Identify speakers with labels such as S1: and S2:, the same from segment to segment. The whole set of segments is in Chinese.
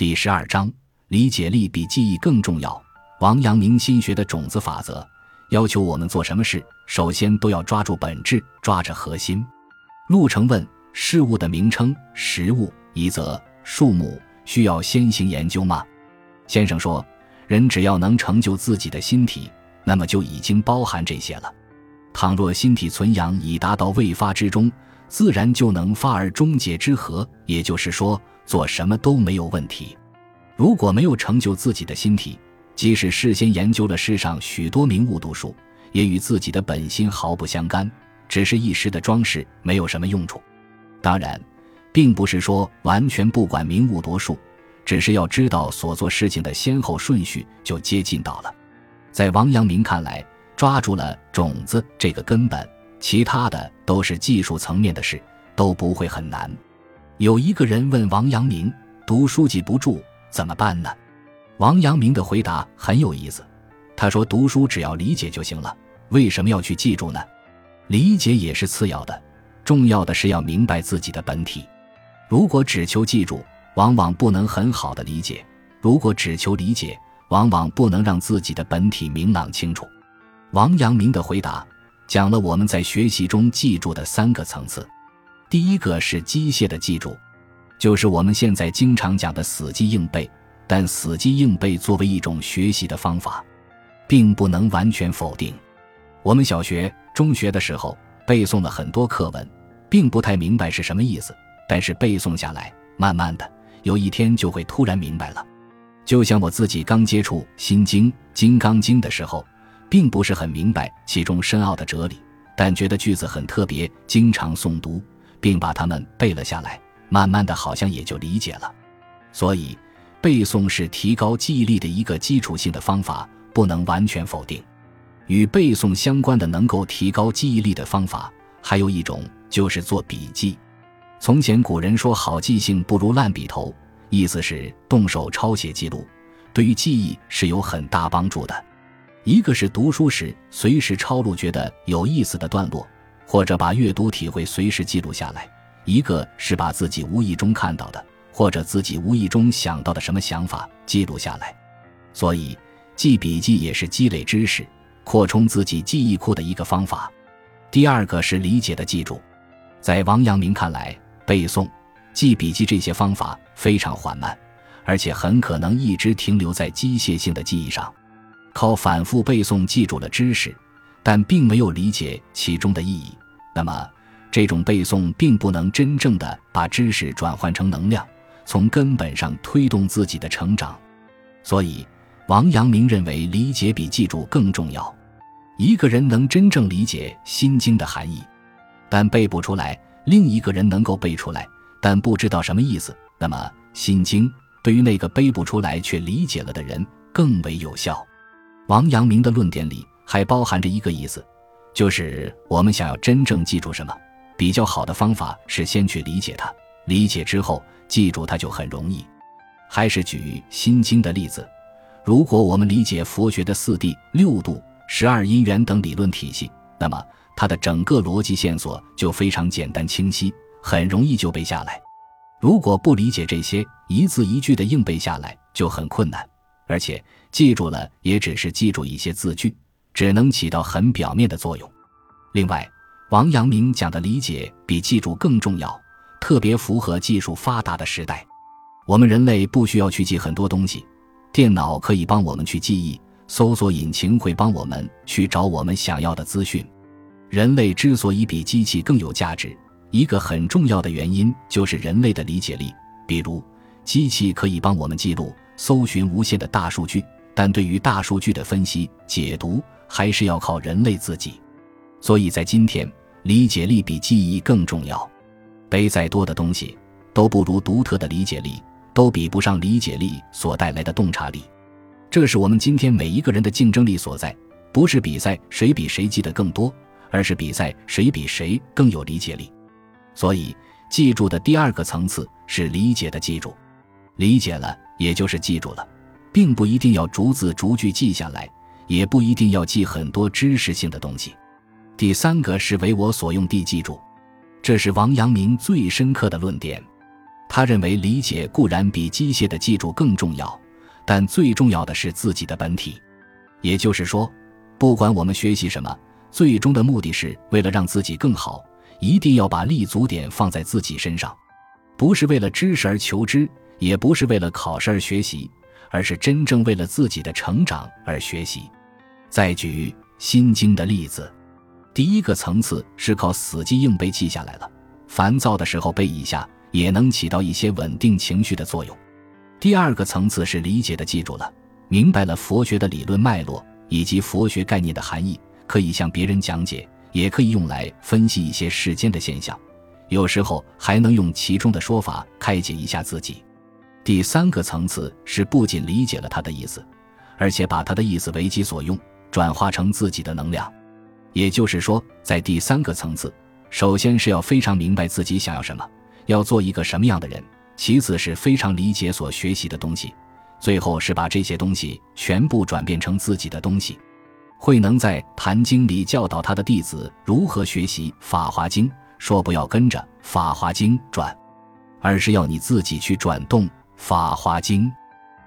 S1: 第十二章，理解力比记忆更重要。王阳明心学的种子法则要求我们做什么事，首先都要抓住本质，抓着核心。陆程问：事物的名称、实物、一则、数目，需要先行研究吗？先生说：人只要能成就自己的心体，那么就已经包含这些了。倘若心体存养已达到未发之中，自然就能发而终结之和。也就是说。做什么都没有问题。如果没有成就自己的心体，即使事先研究了世上许多名物读书，也与自己的本心毫不相干，只是一时的装饰，没有什么用处。当然，并不是说完全不管名物读书，只是要知道所做事情的先后顺序，就接近到了。在王阳明看来，抓住了种子这个根本，其他的都是技术层面的事，都不会很难。有一个人问王阳明：“读书记不住怎么办呢？”王阳明的回答很有意思。他说：“读书只要理解就行了，为什么要去记住呢？理解也是次要的，重要的是要明白自己的本体。如果只求记住，往往不能很好的理解；如果只求理解，往往不能让自己的本体明朗清楚。”王阳明的回答讲了我们在学习中记住的三个层次。第一个是机械的记住，就是我们现在经常讲的死记硬背。但死记硬背作为一种学习的方法，并不能完全否定。我们小学、中学的时候背诵了很多课文，并不太明白是什么意思。但是背诵下来，慢慢的有一天就会突然明白了。就像我自己刚接触《心经》《金刚经》的时候，并不是很明白其中深奥的哲理，但觉得句子很特别，经常诵读。并把它们背了下来，慢慢的，好像也就理解了。所以，背诵是提高记忆力的一个基础性的方法，不能完全否定。与背诵相关的能够提高记忆力的方法，还有一种就是做笔记。从前古人说“好记性不如烂笔头”，意思是动手抄写记录，对于记忆是有很大帮助的。一个是读书时随时抄录觉得有意思的段落。或者把阅读体会随时记录下来，一个是把自己无意中看到的，或者自己无意中想到的什么想法记录下来。所以，记笔记也是积累知识、扩充自己记忆库的一个方法。第二个是理解的记住，在王阳明看来，背诵、记笔记这些方法非常缓慢，而且很可能一直停留在机械性的记忆上，靠反复背诵记住了知识。但并没有理解其中的意义，那么这种背诵并不能真正的把知识转换成能量，从根本上推动自己的成长。所以，王阳明认为理解比记住更重要。一个人能真正理解《心经》的含义，但背不出来；另一个人能够背出来，但不知道什么意思。那么，《心经》对于那个背不出来却理解了的人更为有效。王阳明的论点里。还包含着一个意思，就是我们想要真正记住什么，比较好的方法是先去理解它，理解之后记住它就很容易。还是举《心经》的例子，如果我们理解佛学的四谛、六度、十二因缘等理论体系，那么它的整个逻辑线索就非常简单清晰，很容易就背下来。如果不理解这些，一字一句的硬背下来就很困难，而且记住了也只是记住一些字句。只能起到很表面的作用。另外，王阳明讲的理解比记住更重要，特别符合技术发达的时代。我们人类不需要去记很多东西，电脑可以帮我们去记忆，搜索引擎会帮我们去找我们想要的资讯。人类之所以比机器更有价值，一个很重要的原因就是人类的理解力。比如，机器可以帮我们记录、搜寻无限的大数据，但对于大数据的分析、解读。还是要靠人类自己，所以在今天，理解力比记忆更重要。背再多的东西，都不如独特的理解力，都比不上理解力所带来的洞察力。这是我们今天每一个人的竞争力所在，不是比赛谁比谁记得更多，而是比赛谁比谁更有理解力。所以，记住的第二个层次是理解的记住，理解了也就是记住了，并不一定要逐字逐句记下来。也不一定要记很多知识性的东西。第三个是为我所用地记住，这是王阳明最深刻的论点。他认为理解固然比机械的记住更重要，但最重要的是自己的本体。也就是说，不管我们学习什么，最终的目的是为了让自己更好，一定要把立足点放在自己身上，不是为了知识而求知，也不是为了考试而学习，而是真正为了自己的成长而学习。再举《心经》的例子，第一个层次是靠死记硬背记下来了，烦躁的时候背一下，也能起到一些稳定情绪的作用。第二个层次是理解的记住了。明白了佛学的理论脉络以及佛学概念的含义，可以向别人讲解，也可以用来分析一些世间的现象，有时候还能用其中的说法开解一下自己。第三个层次是不仅理解了他的意思，而且把他的意思为己所用，转化成自己的能量。也就是说，在第三个层次，首先是要非常明白自己想要什么，要做一个什么样的人；其次是非常理解所学习的东西。最后是把这些东西全部转变成自己的东西。慧能在《坛经》里教导他的弟子如何学习《法华经》，说不要跟着《法华经》转，而是要你自己去转动《法华经》。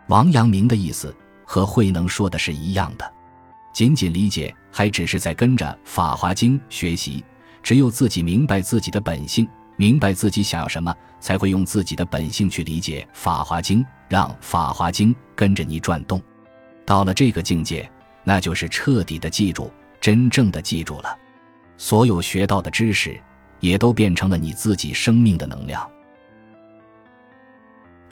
S1: 王阳明的意思和慧能说的是一样的，仅仅理解还只是在跟着《法华经》学习。只有自己明白自己的本性。明白自己想要什么，才会用自己的本性去理解《法华经》，让《法华经》跟着你转动。到了这个境界，那就是彻底的记住，真正的记住了。所有学到的知识，也都变成了你自己生命的能量。